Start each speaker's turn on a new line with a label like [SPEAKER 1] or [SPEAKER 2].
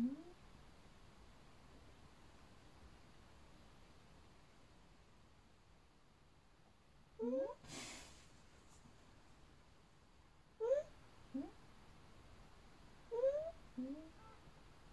[SPEAKER 1] Mm-hmm.